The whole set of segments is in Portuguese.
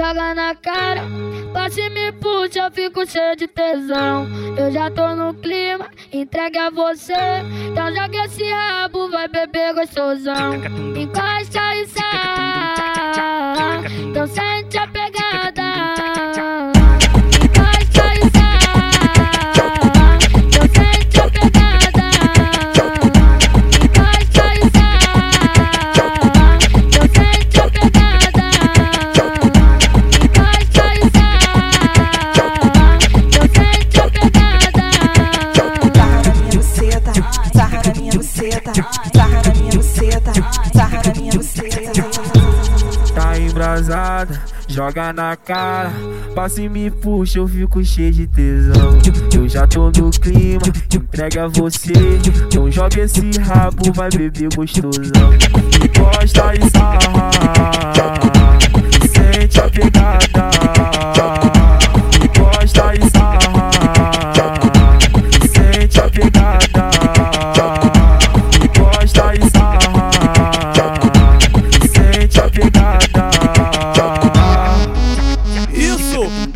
joga na cara. Passe me puxa, eu fico cheio de tesão. Eu já tô no clima, entregue a você. Então joga esse rabo, vai beber gostosão. Encosta e sai. Então sente a pegada. Joga na cara. Passa e me puxa, eu fico cheio de tesão. Eu já tô no clima, entrega você. Então joga esse rabo, vai beber gostosão. Encosta e sarra,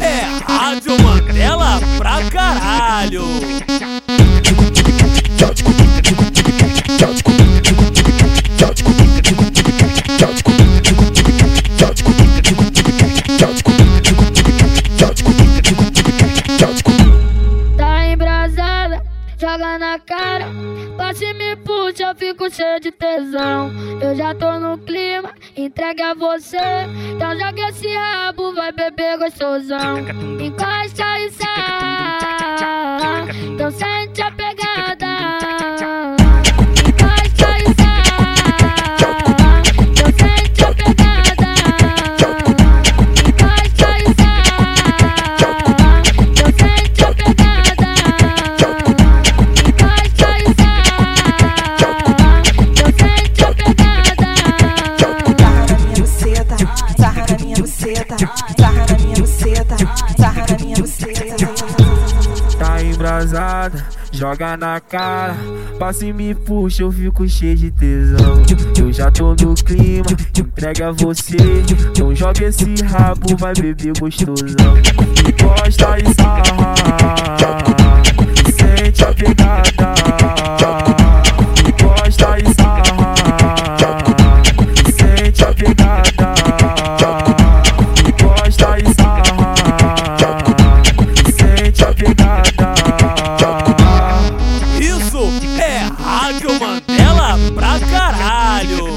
é Rádio Mandela pra caralho! Joga na cara. Passe me puxa, eu fico cheio de tesão. Eu já tô no clima, entregue a você. Então joga esse rabo, vai beber gostosão. Encosta e sai. Então sente Joga na cara. Passa e me puxa, eu fico cheio de tesão. Eu já tô no clima, entrega você. Então joga esse rabo, vai beber gostosão. Encosta e sarra. caralho.